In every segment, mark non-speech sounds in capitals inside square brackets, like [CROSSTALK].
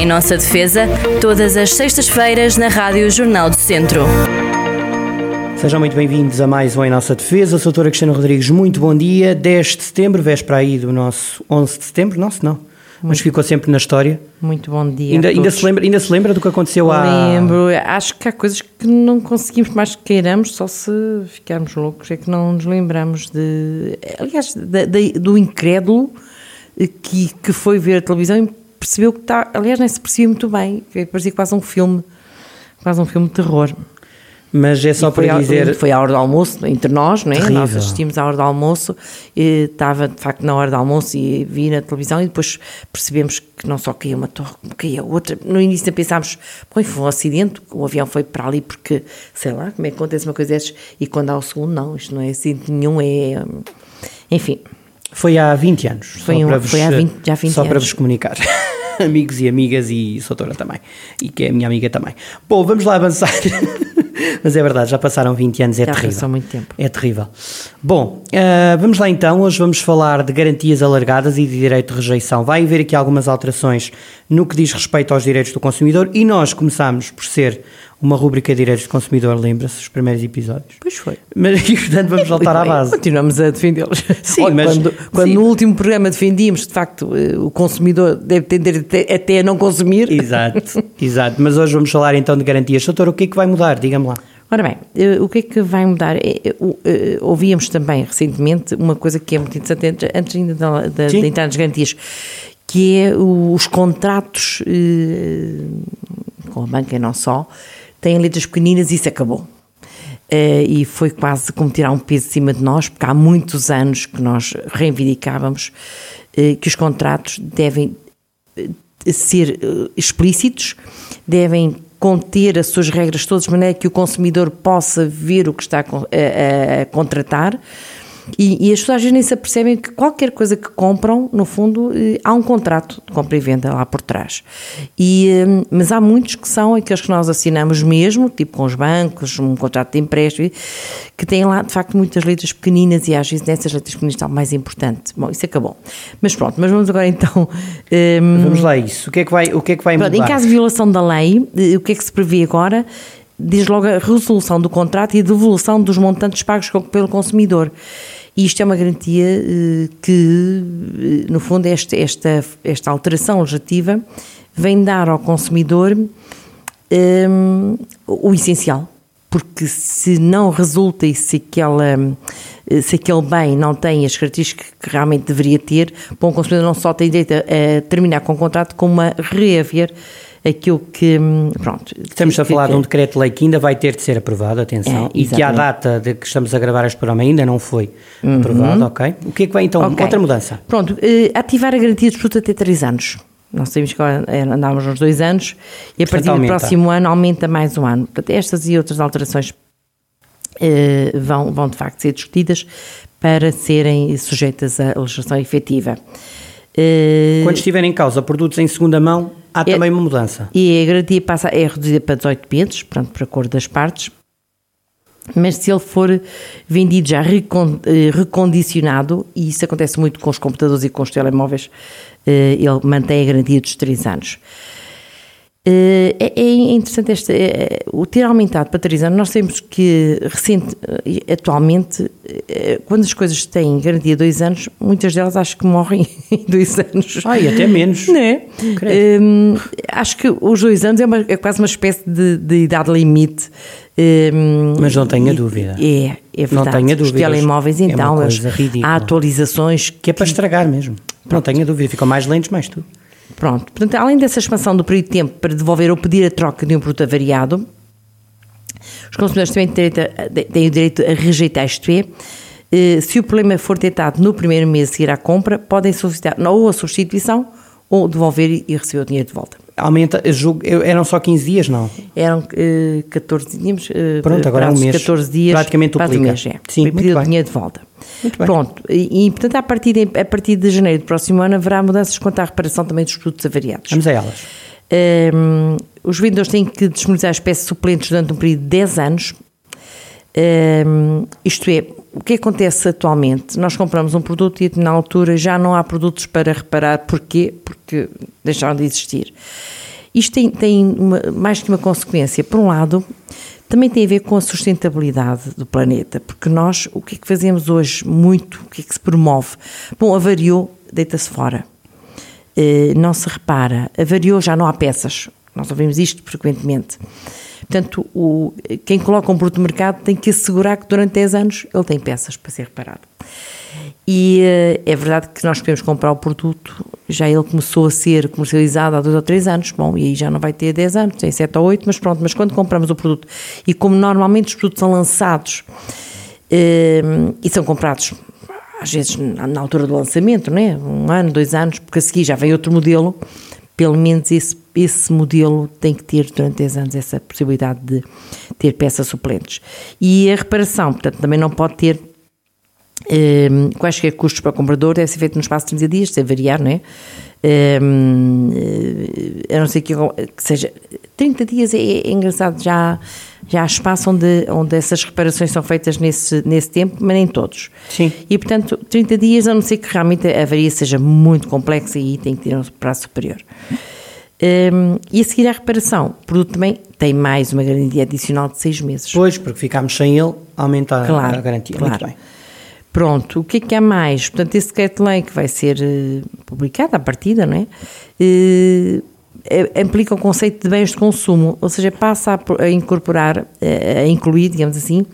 Em nossa defesa, todas as sextas-feiras na Rádio Jornal do Centro. Sejam muito bem-vindos a mais um Em Nossa Defesa. Sou a doutora Cristina Rodrigues, muito bom dia. 10 de setembro, véspera aí do nosso 11 de setembro, nosso não, mas ficou sempre na história. Muito bom dia. Ainda, ainda, se lembra, ainda se lembra do que aconteceu há... Lembro, acho que há coisas que não conseguimos mais que queiramos, só se ficarmos loucos, é que não nos lembramos de. Aliás, da- da- do incrédulo que, que foi ver a televisão percebeu que está. Aliás, nem se percebia muito bem, parecia quase um filme, quase um filme de terror. Mas é só E foi para à- dizer... Foi à hora do almoço, entre nós, não é? Terrível. Nós assistimos à hora do almoço, e estava de facto na hora do almoço e vi na televisão e depois percebemos que não só caía uma torre, como caía outra. No início pensámos, bom, foi um acidente, o avião foi para ali porque, sei lá, como é que acontece uma coisa dessas? E quando há o segundo, não, isto não é acidente nenhum, é. Enfim, Foi há 20 anos. Foi só um- para foi há 20 já há 20 Só para anos. vos comunicar. [LAUGHS] Amigos e amigas e Soutora também. E que é a minha amiga também. Bom, vamos lá avançar. [LAUGHS] Mas é verdade, já passaram 20 anos, é Já terrível. passou muito tempo. É terrível. Bom, ah, vamos lá então. Hoje vamos falar de garantias alargadas e de direito de rejeição. Vai haver aqui algumas alterações no que diz respeito aos direitos do consumidor e nós começamos por ser uma rúbrica de direitos do consumidor, lembra-se, os primeiros episódios. pois foi. Mas, [LAUGHS] e, portanto, vamos voltar à [LAUGHS] base. Continuamos a defendê-los. [LAUGHS] Sim, Olha, mas- Quando, quando sim. no último programa defendíamos, de facto, eh, o consumidor deve tender até, a não consumir. Exato, exato. Mas hoje vamos falar então de garantias. Doutor, o que é que vai mudar? Diga-me lá. Ora bem, eh, o que é que vai mudar? Eh, o- eh, Ouvíamos também recentemente uma coisa que é muito interessante, antes- ainda da- da- Sim. de entrar nas garantias, que é os contratos com a banca e não só, têm letras pequeninas e isso acabou. Eh, e foi quase como tirar um peso de cima de nós, porque há muitos anos que nós reivindicávamos eh, que os contratos devem eh, ser explícitos, devem conter as suas regras todas, de maneira que o consumidor possa ver o que está a- a- a contratar. E, e as pessoas às vezes nem se apercebem que qualquer coisa que compram, no fundo, eh, há um contrato de compra e venda lá por trás. E, eh, mas há muitos que são aqueles que nós assinamos mesmo, tipo com os bancos, um contrato de empréstimo, que têm lá, de facto, muitas letras pequeninas e às vezes nessas letras pequeninas está o mais importante. Bom, isso acabou. Mas pronto, mas vamos agora então... eh, [LAUGHS] Vamos lá isso. O que é que vai, o que é que vai Pronto, mudar? em caso de violação da lei, eh, o que é que se prevê agora? Diz logo a resolução do contrato e a devolução dos montantes pagos pelo consumidor. E isto é uma garantia eh, que, eh, no fundo, esta, esta, esta alteração legislativa vem dar ao consumidor eh, o essencial. Porque se não resulta e se, aquela, eh, se aquele bem não tem as características que realmente deveria ter, bom, o consumidor não só tem direito a terminar com o contrato, como a reaver aquilo que. hum, Pronto. Estamos que- a falar que- de um decreto-lei que ainda vai ter de ser aprovado, atenção, É, e que à data de que estamos a gravar este programa ainda não foi aprovado, ok? O que é que vai então? Ok. Outra mudança. Pronto, eh, ativar a garantia de produto até 3 anos. Nós sabemos que agora eh, andávamos nos dois anos e a Portanto, partir do aumenta. próximo ano aumenta mais um ano. Portanto, estas e outras alterações eh, vão, vão de facto ser discutidas para serem sujeitas à legislação efetiva. Eh, Quando estiver em causa produtos em segunda mão, há É- também uma mudança. E a garantia passa, é reduzida para 18 meses, portanto, por acordo das partes. Mas se ele for vendido já eh, recondicionado, e isso acontece muito com os computadores e com os telemóveis, eh, ele mantém a garantia dos 3 anos. Eh, É é interessante este, eh, o ter aumentado para 3 anos. Nós sabemos que recente, eh, atualmente, eh, quando as coisas têm garantia 2 anos, muitas delas acho que morrem [LAUGHS] em 2 anos. Ah, e até menos. Não é? Credo. Hum, acho que os dois anos é, uma- é quase uma espécie de, de idade limite. Hum, Mas não tenha e- dúvida. É, é verdade. Não tenha Os dúvidas. telemóveis, É então, ridícula. há atualizações Que é para estragar mesmo. Não tenha dúvida, ficam mais lentos, mais tudo. Pronto. Portanto, além dessa expansão do período de tempo para devolver ou pedir a troca de um produto avariado, os consumidores também têm, o direito a rejeitar, isto é, eh, se o problema for detectado no primeiro mês a seguir à compra, podem solicitar ou a substituição ou devolver e receber o dinheiro de volta. Aumenta, julgo, eram só 15 dias, não? Eram eh, 14 tínhamos, eh, Pronto, agora é um mês. 14 dias Praticamente duplica. mês, é. Sim, Para muito pedir o bem. dinheiro de volta. Muito bem. Pronto, e, e, portanto a partir, de, a partir de janeiro do próximo ano haverá mudanças quanto à reparação também dos produtos avariados. Vamos a elas. Hum, os vendedores têm que disponibilizar espécies suplentes durante um período de 10 anos. Hum, isto é, o que acontece atualmente? Nós compramos um produto e na altura já não há produtos para reparar. Porquê? Porque deixaram de existir. Isto tem, tem uma, mais que uma consequência. Por um lado, também tem a ver com a sustentabilidade do planeta, porque nós, o que é que fazemos hoje muito, o que é que se promove? Bom, avariou, deita-se fora. Uh, não se repara, avariou, já não há peças. Nós ouvimos isto frequentemente. Portanto, o, quem coloca um produto no mercado tem que assegurar que durante 10 anos ele tem peças para ser reparado. E uh, é verdade que nós podemos comprar o produto, já ele começou a ser comercializado há dois ou três anos, bom, e aí já não vai ter 10 anos, tem 7 ou 8, mas pronto, mas quando compramos o produto, e como normalmente os produtos são lançados uh, e são comprados às vezes na, altura do lançamento, não é? um ano, dois anos, porque a seguir já vem outro modelo, pelo menos esse, esse modelo tem que ter durante 10 anos essa possibilidade de ter peças suplentes. E a reparação, portanto, também não pode ter um, quaisquer custos para o comprador deve ser feito no espaço de 30 dias, sem variar, não é? Um, a não ser que, que, seja 30 dias é, é, engraçado, já, já há espaço onde, onde essas reparações são feitas nesse, nesse tempo, mas nem todos. Sim. E portanto, 30 dias, a não ser que realmente a avaria seja muito complexa e tem que ter um prazo superior. Um, e a seguir à reparação, o produto também tem mais uma garantia adicional de 6 meses. Pois, porque ficámos sem ele, aumenta claro, a garantia. Claro. Muito bem. Pronto, o que é que há mais? Portanto, esse decreto-lei que vai ser uh, publicado à partida, não é? Uh, implica o conceito de bens de consumo, ou seja, passa a, incorporar, a incluir, digamos assim,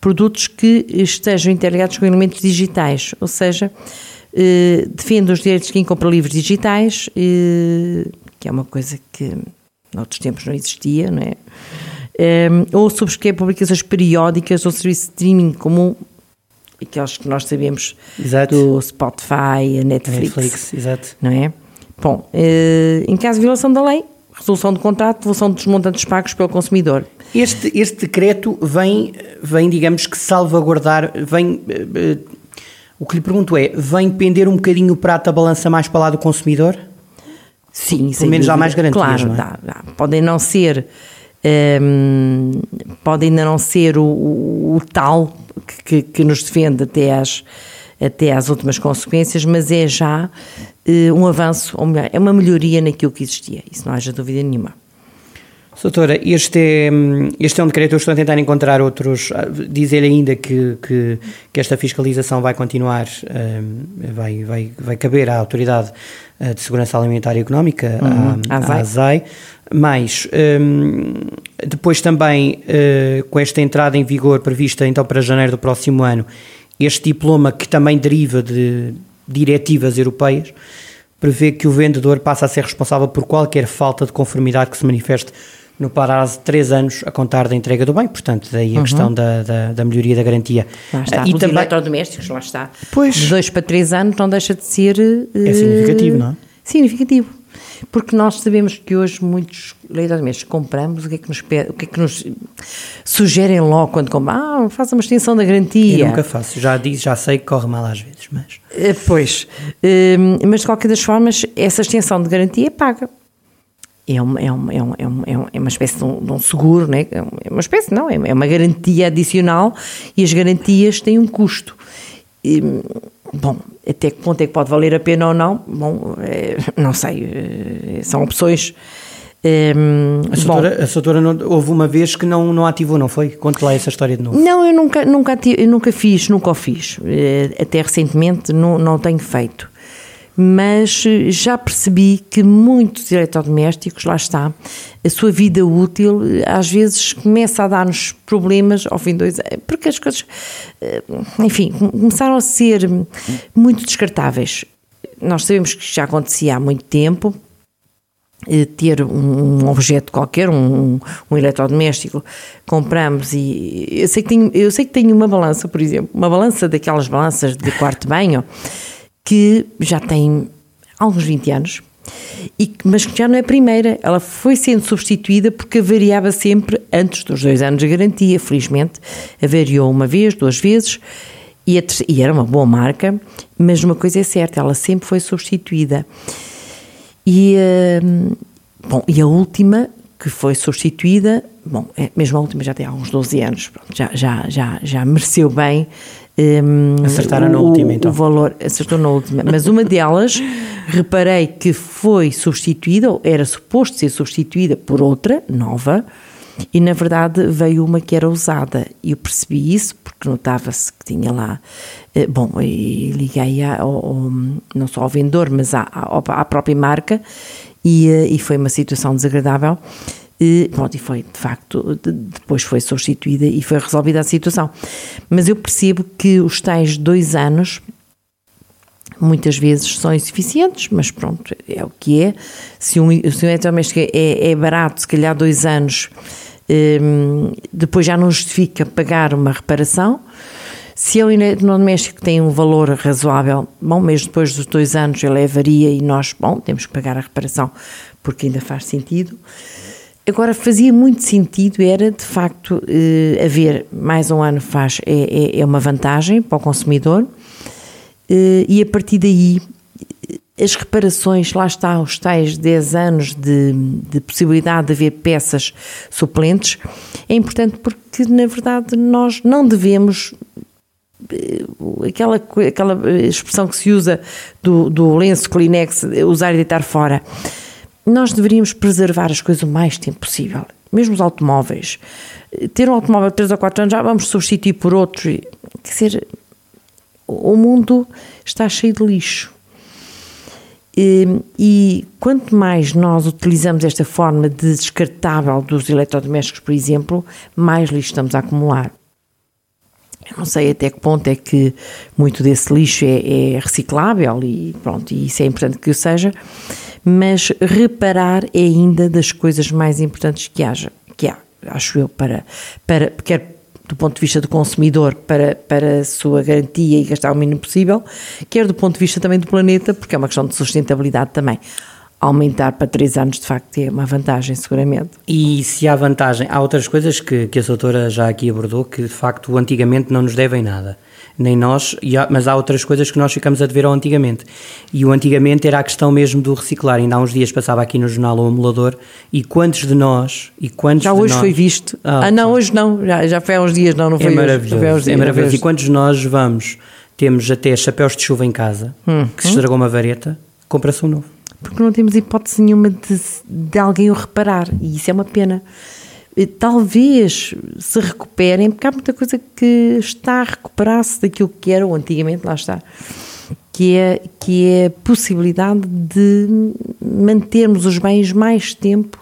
produtos que estejam interligados com elementos digitais, ou seja, defende os direitos de quem compra livros digitais, que é uma coisa que noutros tempos não existia, não é? Um, ou subscreve publicações periódicas ou serviço de streaming comum aqueles que nós sabemos exato. do Spotify, a Netflix, Netflix exato. não é? Bom, eh, em caso de violação da lei, resolução do contrato, devolução dos montantes pagos pelo consumidor. Este, este decreto vem, vem, digamos que salvaguardar, vem, uh, o que lhe pergunto é, vem pender um bocadinho o prato da balança mais para lá do consumidor? Sim, Pelo menos há mais garantias, Claro, não é? dá, dá. Podem não ser, um, pode ainda não ser o, o, o tal que, que, nos defende até às, até às últimas consequências, mas é já uh, um avanço, ou melhor, é uma melhoria naquilo que existia, isso não haja dúvida nenhuma. Doutora, este é, este é um decreto, eu estou a tentar encontrar outros, ah, diz-lhe ainda que, que, que, esta fiscalização vai continuar, um, vai, vai, vai caber à Autoridade ah, de Segurança Alimentar e Económica, uhum, à, à ASAI, mas um, depois também uh, com esta entrada em vigor prevista então para janeiro do próximo ano, este diploma que também deriva de diretivas europeias, prevê que o vendedor passa a ser responsável por qualquer falta de conformidade que se manifeste no prazo de 3 anos a contar da entrega do bem, portanto, daí a uhum. questão da, da, da, melhoria da garantia. Lá está, e os também... eletrodomésticos, lá está. Pois. De 2 para 3 anos não deixa de ser... É significativo, não é? Significativo. Porque nós sabemos que hoje muitos eletrodomésticos compramos, o que é que nos, o que é que nos sugerem logo quando compram? Ah, faça uma extensão da garantia. Eu nunca faço, já disse, já sei que corre mal às vezes, mas... Eh, pois, eh, mas de qualquer das formas, essa extensão de garantia é paga é uma, é uma, é uma, é uma espécie de um, de um seguro, né? é uma espécie, não, é uma garantia adicional e as garantias têm um custo. E, bom, até que ponto é que pode valer a pena ou não? Bom, é, não sei, é, são opções. É, a doutora, a não, houve uma vez que não, não ativou, não foi? Conte lá essa história de novo. Não, eu nunca, nunca, eu nunca fiz, nunca o fiz. Eh, até recentemente não, não tenho feito mas eh, já percebi que muitos eletrodomésticos, lá está, a sua vida útil eh, às vezes começa a dar-nos problemas ao fim de dois anos, porque as coisas, eh, enfim, começaram a ser muito descartáveis. Nós sabemos que já acontecia há muito tempo, ter um objeto qualquer, um, um eletrodoméstico, compramos e eu sei, que tenho, eu sei que tenho uma balança, por exemplo, uma balança daquelas balanças de quarto banho, que já tem alguns 20 anos, e, mas que já não é a primeira. Ela foi sendo substituída porque variava sempre antes dos dois anos de garantia. Felizmente, avariou uma vez, duas vezes, e, a, e era uma boa marca, mas uma coisa é certa, ela sempre foi substituída. E, uh, bom, e a última que foi substituída, bom, é, mesmo a última já tem alguns 12 anos, pronto, já, já, já, já mereceu bem Um, Acertaram na o, última, então. O valor, acertou na última. Mas uma delas, [LAUGHS] reparei que foi substituída, ou era suposto ser substituída por outra, nova, e na verdade veio uma que era usada. E eu percebi isso porque notava-se que tinha lá. eh, Bom, e liguei ao, ao- não só ao vendedor, mas à, à, à própria marca, e, eh, e foi uma situação desagradável. E, pronto, e foi, de facto, de- depois foi substituída e foi resolvida a situação. Mas eu percebo que os tais dois anos muitas vezes são insuficientes, mas pronto, é o que é. Se um, se um eletrodoméstico é, é barato, se calhar dois anos, hum, depois já não justifica pagar uma reparação. Se é um eletrodoméstico que tem um valor razoável, bom, mesmo depois dos dois anos ele é avaria e nós, bom, temos que pagar a reparação porque ainda faz sentido. Agora, fazia muito sentido, era de facto eh, haver mais um ano faz, é, é, é uma vantagem para o consumidor eh, e a partir daí eh, as reparações, lá está, os tais 10 anos de, de possibilidade de haver peças suplentes, é importante porque, na verdade, nós não devemos eh, aquela, aquela eh, expressão que se usa do, do lenço Kleenex, usar e deitar fora. Nós deveríamos preservar as coisas o mais tempo possível, mesmo os automóveis. Ter um automóvel de 3 ou 4 anos, já vamos substituir por outro. Quer dizer, o mundo está cheio de lixo. E, e quanto mais nós utilizamos esta forma de descartável dos eletrodomésticos, por exemplo, mais lixo estamos a acumular. Eu não sei até que ponto é que muito desse lixo é, é reciclável e pronto, e isso é importante que o seja, mas reparar é ainda das coisas mais importantes que haja, que há, acho eu, para, para quer do ponto de vista do consumidor para, para a sua garantia e gastar o mínimo possível, quer do ponto de vista também do planeta, porque é uma questão de sustentabilidade também. Aumentar para 3 anos, de facto, é uma vantagem, seguramente. E se há vantagem, há outras coisas que, que a doutora já aqui abordou que de facto antigamente não nos devem nada. Nem nós, há- mas há outras coisas que nós ficamos a dever ao antigamente. E o antigamente era a questão mesmo do reciclar. Ainda há uns dias passava aqui no jornal o emulador e quantos de nós, e quantos Já de hoje nós, foi visto. Ah, Ah, não, hoje não. Já, já foi há uns dias, não, não foi É hoje. Já foi maravilhoso, dias, é maravilhoso. E quantos de nós vamos, temos até chapéus de chuva em casa, Hum, que se estragou uma vareta, compra-se um novo. Porque não temos hipótese nenhuma de, de alguém o reparar. E isso é uma pena. Talvez se recuperem, porque há muita coisa que está a recuperar-se daquilo que era antigamente, lá está. Que é, que é a possibilidade de mantermos os bens mais tempo,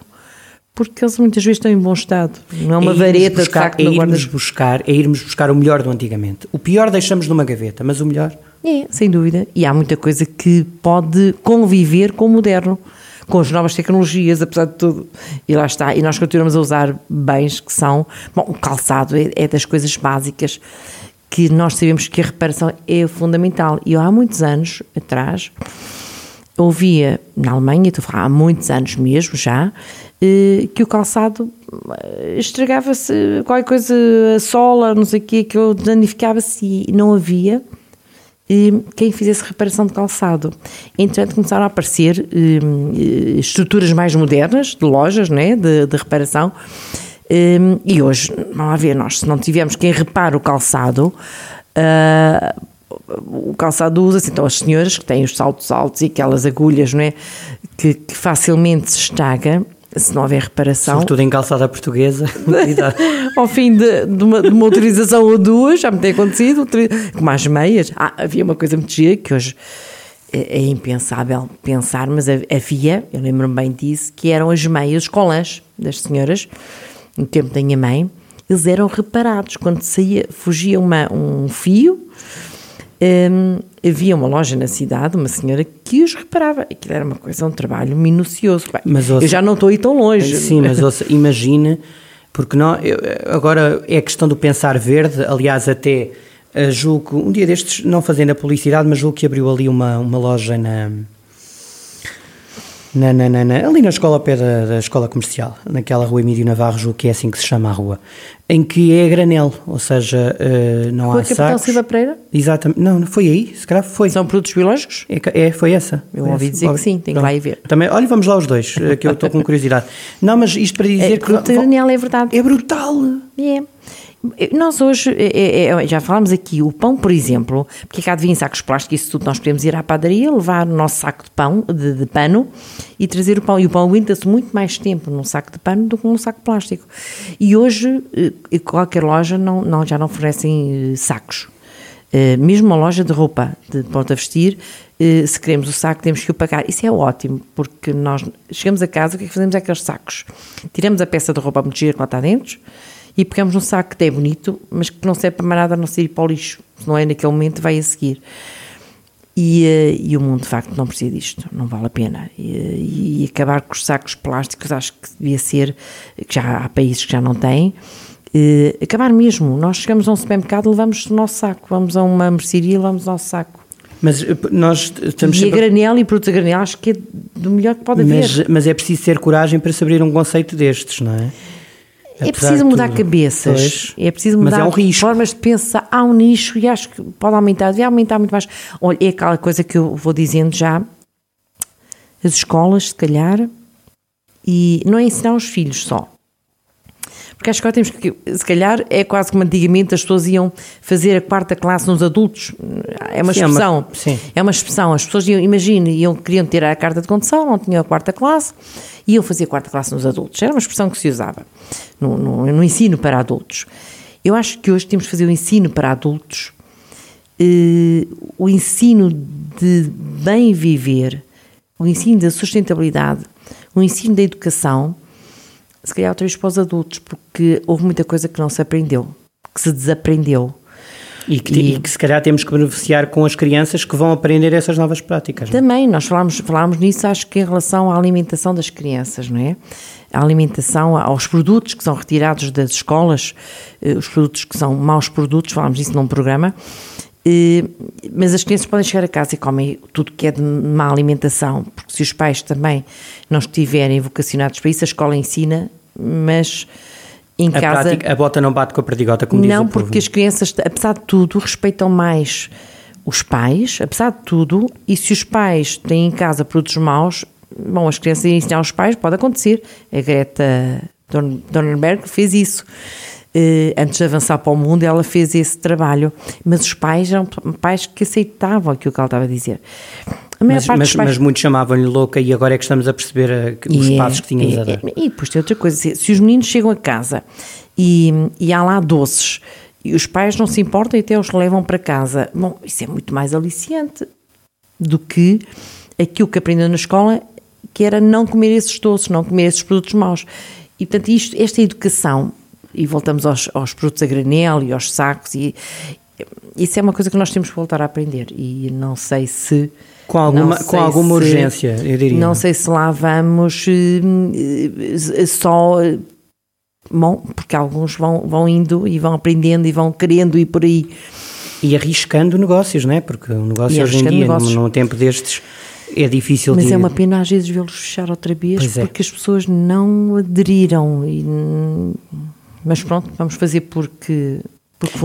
porque eles muitas vezes estão em bom estado. Não é uma irmos vareta buscar, de facto é guarda irmos buscar, é irmos buscar o melhor do antigamente. O pior deixamos numa gaveta, mas o melhor É, sem dúvida. E há muita coisa que pode conviver com o moderno, com as novas tecnologias, apesar de tudo. E lá está. E nós continuamos a usar bens que são. Bom, o calçado é, é das coisas básicas que nós sabemos que a reparação é fundamental. E eu, há muitos anos atrás, ouvia na Alemanha, estou a falar há muitos anos mesmo já, eh, que o calçado eh, estragava-se, qualquer coisa, a sola, não sei o quê, que danificava-se e não havia quem fizesse reparação de calçado. Entretanto, começaram a aparecer eh, eh, estruturas mais modernas, de lojas, né, de, de reparação, eh, e hoje, não a ver, nós se não tivermos quem repare o calçado, ah, o calçado usa-se, então as senhoras que têm os saltos altos e aquelas agulhas, não é, que, que facilmente se estraga, se não houver reparação, sobretudo em calçada portuguesa. [LAUGHS] ao fim de, de uma, de uma utilização ou duas, já me tem acontecido, como as meias. Ah, havia uma coisa muito gira que hoje é, é impensável pensar, mas ha- havia, eu lembro-me bem disso, que eram as meias, os colãs das senhoras, no tempo da minha mãe, eles eram reparados. Quando saía, fugia uma, um fio, hum, havia uma loja na cidade, uma senhora que os reparava. Aquilo era uma coisa, um trabalho minucioso. Bem, Mas eu ouça- já não estou aí tão longe. Sim, mas ouça, imagine, porque não, eu- agora é a questão do pensar verde, aliás, até eh, julgo, um dia destes, não fazendo a publicidade, mas julgo que abriu ali uma, uma loja na, na, na, na- na- ali na escola, ao pé da, da escola comercial, naquela rua Emílio Navarro, julgo que é assim que se chama a rua, em que é a granel, ou seja, eh, não Rua há Capitão sacos. Silva Pereira? Exatamente, não, não foi aí, se calhar foi. São produtos biológicos? É, é, foi essa. Eu Foi ouvi essa. dizer que Logo. sim, tenho que lá ir ver. Também, olha, vamos lá os dois, eh, que eu estou com curiosidade. Não, mas isto para dizer É, que. fruta granel, é verdade. É brutal! É. Nós hoje, é, é, já falámos aqui, o pão, por exemplo, porque cá devia em sacos plásticos, isso tudo nós podemos ir à padaria, levar o nosso saco de pão, de, de pano, e trazer o pão. E o pão aguenta-se muito mais tempo num saco de pano do que num saco plástico. E hoje, qualquer loja não, não já não fornecem sacos. Mesmo uma loja de roupa, de pronto a vestir, se queremos o saco temos que o pagar. Isso é ótimo, porque nós chegamos a casa, o que é que fazemos é aqueles sacos? Tiramos a peça de roupa muito gira que lá está dentro, e pegamos um saco que é bonito, mas que não serve para mais nada a não ser ir para o lixo. Se não é naquele momento, vai a seguir. E, eh, e, o mundo de facto não precisa disto, não vale a pena. E, e, acabar com os sacos plásticos, acho que devia ser, que já há países que já não têm. E, eh, acabar mesmo, nós chegamos a um supermercado, levamos o nosso saco, vamos a uma mercearia, levamos o nosso saco. Mas eh, nós estamos e sempre... a granel e produtos a granel acho que é do melhor que pode mas, haver. Mas é preciso ter coragem para se abrir um conceito destes, não é? É preciso mudar tudo. cabeças, pois, é preciso mudar é um formas de pensar. Há um nicho e acho que pode aumentar, devia aumentar muito mais. Olha, é aquela coisa que eu vou dizendo já, as escolas, se calhar, e não é ensinar os filhos só. Porque acho que agora temos que, se calhar, é quase como antigamente as pessoas iam fazer a quarta classe nos adultos. É uma expressão. É uma, sim. é uma expressão. As pessoas iam, imagine, iam, queriam ter a carta de condução, não tinham a quarta classe, iam fazer a quarta classe nos adultos. Era uma expressão que se usava no, no, no ensino para adultos. Eu acho que hoje temos que fazer o ensino para adultos, eh, o ensino de bem viver, o ensino da sustentabilidade, o ensino da educação se calhar outra vez para os adultos, porque houve muita coisa que não se aprendeu, que se desaprendeu. E que, e, e que se calhar temos que beneficiar com as crianças que vão aprender essas novas práticas. É? Também, não? nós falámos, falámos nisso, acho que em relação à alimentação das crianças, não é? A alimentação, aos produtos que são retirados das escolas, eh, os produtos que são maus produtos, falámos disso num programa, eh, mas as crianças podem chegar a casa e comem tudo que é de má alimentação, porque se os pais também não estiverem vocacionados para isso, a escola ensina, mas em a casa. Prática, a bota não bate com a perdigota, como Não, diz porque as crianças, apesar de tudo, respeitam mais os pais, apesar de tudo, e se os pais têm em casa produtos maus, bom, as crianças ensinar os pais, pode acontecer. A Greta Thunberg fez isso. Uh, antes de avançar para o mundo, ela fez esse trabalho. Mas os pais eram pais que aceitavam aquilo que ela estava a dizer. A mas, mas, pais... mas muitos chamavam-lhe louca e agora é que estamos a perceber uh, os e, passos que tínhamos a dar. E, e depois tem outra coisa: se os meninos chegam a casa e, e há lá doces e os pais não se importam e até os levam para casa, bom, isso é muito mais aliciante do que aquilo que aprendeu na escola, que era não comer esses doces, não comer esses produtos maus. E, portanto, isto, esta educação e voltamos aos, aos produtos a granel e aos sacos e isso é uma coisa que nós temos que voltar a aprender e não sei se com alguma, com alguma urgência, eu diria. Não sei se lá vamos eh, só bom, porque alguns vão, vão indo e vão aprendendo e vão querendo ir por aí. E arriscando negócios, não é? Porque o negócio hoje em dia, negócios. num tempo destes, é difícil Mas de... é uma pena às vezes vê-los fechar outra vez pois é. porque é. as pessoas não aderiram e mas pronto, vamos fazer porque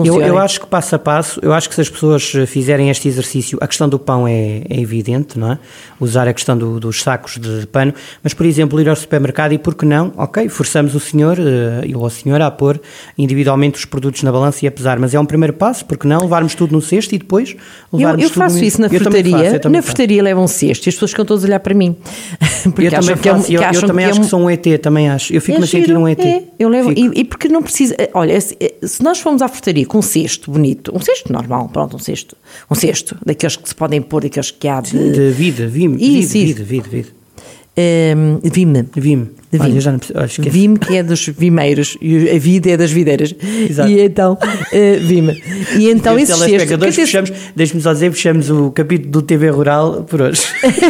eu, eu, acho que passo a passo, eu acho que se as pessoas fizerem este exercício, a questão do pão é, é evidente, não é? Usar a questão do, dos sacos de pano, mas por exemplo, ir ao supermercado e por que não, ok, forçamos o senhor uh, ou a senhora a pôr individualmente os produtos na balança e a pesar, mas é um primeiro passo, porque não levarmos tudo no cesto e depois levarmos eu, eu faço isso na frutaria, na frutaria levam um cesto e as pessoas ficam todas a olhar para mim. [LAUGHS] Porque eu também faço, que é, eu, eu também acho que, é um... que sou um ET, também acho. Eu fico-me é a sentir um ET. É, eu levo, e, e, porque não precisa, olha, se, se nós formos à frutaria com um cesto bonito, um cesto normal, pronto, um cesto, um cesto, daqueles que se podem pôr, daqueles que há de... De vida, vime, isso, vida, vida, vida, Um, vime. Vime. De Olha, já não, olha, vime, que é dos vimeiros, e a vida é das videiras. Exato. E então, uh, vime. E então esse cesto... Fechamos, deixe-me só dizer, fechamos o capítulo do TV Rural por hoje.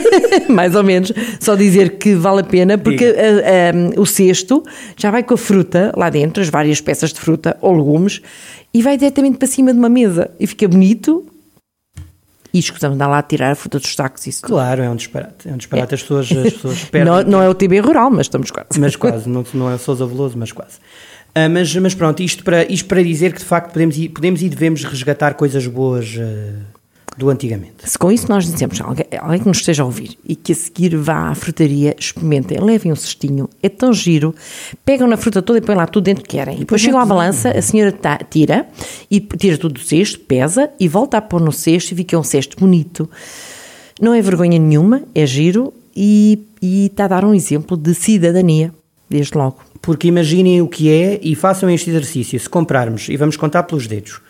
[LAUGHS] Mais ou menos. Só dizer que vale a pena, porque uh, um, o cesto já vai com a fruta lá dentro, as várias peças de fruta ou legumes, e vai diretamente para cima de uma mesa e fica bonito. E escutamos andar lá a tirar a fruta dos sacos. Isso claro, é um disparate. É um disparate. É. As pessoas, as pessoas [LAUGHS] perdem. não, não é o TB rural, mas estamos quase. Mas quase, não, não é o Sousa Veloso, mas quase. Uh, mas, mas pronto, isto para, isto para dizer que de facto podemos e, podemos e devemos resgatar coisas boas uh, do antigamente. Se com isso nós dizemos, alguém, alguém que nos esteja a ouvir e que a seguir vá à frutaria, experimentem, levem um cestinho, é tão giro, pegam na fruta toda e põem lá tudo dentro que querem. E depois chegam à balança, a senhora tá- tira, e tira tudo do cesto, pesa e volta a pôr no cesto e fica um cesto bonito. Não é vergonha nenhuma, é giro e, e está a dar um exemplo de cidadania, desde logo. Porque imaginem o que é e façam este exercício. Se comprarmos, e vamos contar pelos dedos,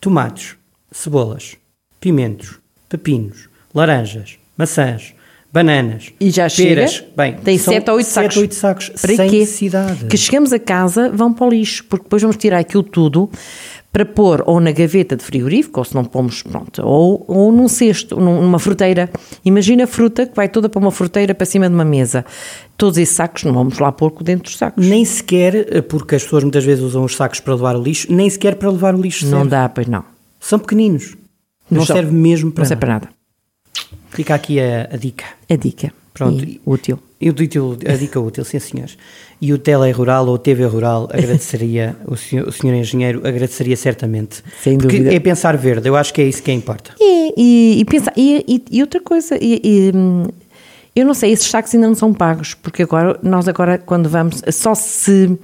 tomates, cebolas, pimentos, pepinos, laranjas, maçãs, bananas, E já peras, chega, bem, tem são 7 ou 8 sete sacos. ou oito sacos, Para sem quê? necessidade. Que chegamos a casa, vão para o lixo, porque depois vamos tirar aquilo tudo para pôr ou na gaveta de frigorífico, ou se não pomos, pronto, ou, ou num cesto, num- numa fruteira. Imagina a fruta que vai toda para uma fruteira para cima de uma mesa. Todos esses sacos não vamos lá pôr dentro dos sacos. Nem sequer, eh, porque as pessoas muitas vezes usam os sacos para levar o lixo, nem sequer para levar o lixo Não serve. dá, pois não. São pequeninos. Não são. serve mesmo para Não serve nada. para nada. Fica aqui a, a dica. A dica. Pronto. E útil. E a dica útil, sim senhores. E o Tele Rural ou TV Rural agradeceria, [LAUGHS] o senhor, o senhor engenheiro agradeceria certamente. Sem Porque dúvida. é pensar verde, eu acho que é isso que importa. E, e, e pensa, e, e- outra coisa, hum, eu não sei, esses sacos ainda não são pagos, porque agora, nós agora, quando vamos, só se.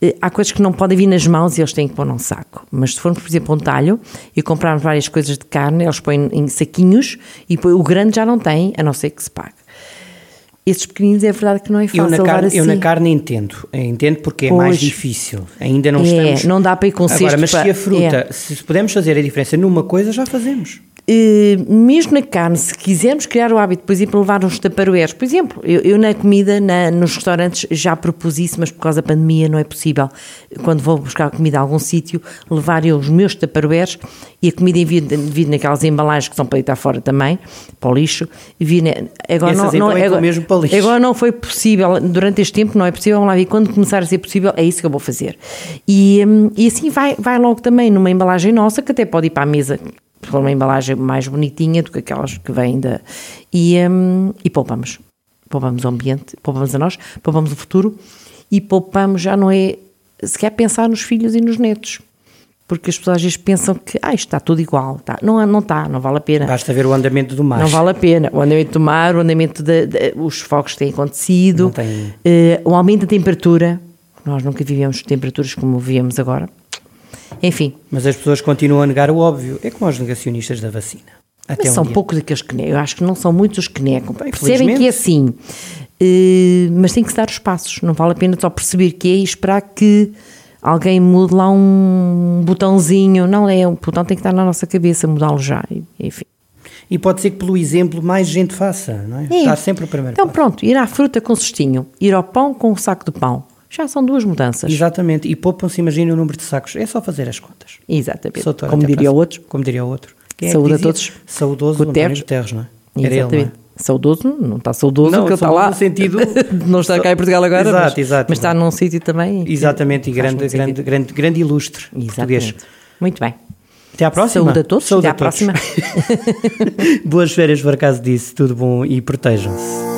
Eh, Há coisas que não podem vir nas mãos e eles têm que pôr num saco. Mas se formos, por exemplo, a um talho e comprarmos várias coisas de carne, eles põem em saquinhos e põe- o grande já não tem, a não ser que se pague. Esses pequeninos é verdade que não é fácil Eu na, carne, assim. eu na carne entendo, eu entendo porque é mais Pois. difícil. Ainda não É, estamos. não dá para ir com Agora, mas se para- a fruta, é. se podemos fazer a diferença numa coisa, já fazemos. Eh, mesmo na carne, se quisermos criar o hábito, por exemplo, levar uns taparoeiros, por exemplo, eu, eu na comida, na- nos restaurantes, já propus isso, mas por causa da pandemia não é possível. Quando vou buscar comida a algum sítio, levar eu os meus taparoeiros e a comida vir naquelas embalagens que são para deitar fora também, para o lixo. Agora, Essas não, então não, é agora, mesmo para o lixo. agora não foi possível, durante este tempo não é possível, vamos lá ver, quando começar a ser possível, é isso que eu vou fazer. E, hum, e assim vai, vai logo também numa embalagem nossa, que até pode ir para a mesa for uma embalagem mais bonitinha do que aquelas que vêm da. E, hum, e poupamos. Poupamos o ambiente, poupamos a nós, poupamos o futuro e poupamos já não é sequer pensar nos filhos e nos netos. Porque as pessoas às vezes pensam que ah, isto está tudo igual. Tá. Não, não está, não vale a pena. Basta ver o andamento do mar. Não vale a pena. O andamento do mar, o andamento de, os fogos que têm acontecido, tem- eh, o aumento da temperatura. Nós nunca vivemos temperaturas como vivemos agora. Enfim, Mas as pessoas continuam a negar o óbvio. É como os negacionistas da vacina. Até mas um são dia. poucos daqueles que negam. Eu acho que não são muitos os que negam. Bem, Percebem que é assim. Eh, mas tem que se dar os passos. Não vale a pena só perceber que é e esperar que alguém mude lá um botãozinho. Não é, o botão tem que estar na nossa cabeça, mudá-lo já. E- Enfim. E pode ser que pelo exemplo mais gente faça, não é? É. Está sempre o primeiro Então passo. pronto, ir à fruta com cestinho, ir ao pão com um saco de pão. Já são duas mudanças. Exatamente. E poupam-se, imagina o número de sacos. É só fazer as contas. Exatamente. Como diria a- outro. Como diria o outro. Quem é Saúde a dizia? todos. Saudoso Guterres. Guterres. Guterres, não é? Era ele, não Exatamente. é? Saudoso, não está saudoso, Não, porque está lá. no sentido- [LAUGHS] não está cá em Portugal agora, Exato, mas, exato, mas está num sítio também. Exatamente. E grande, grande, grande, grande ilustre português. Exatamente. Muito bem. Até à próxima. Saúde a todos. Saúde Até a à próxima. [LAUGHS] Boas férias, por acaso disse. Tudo bom e protejam-se.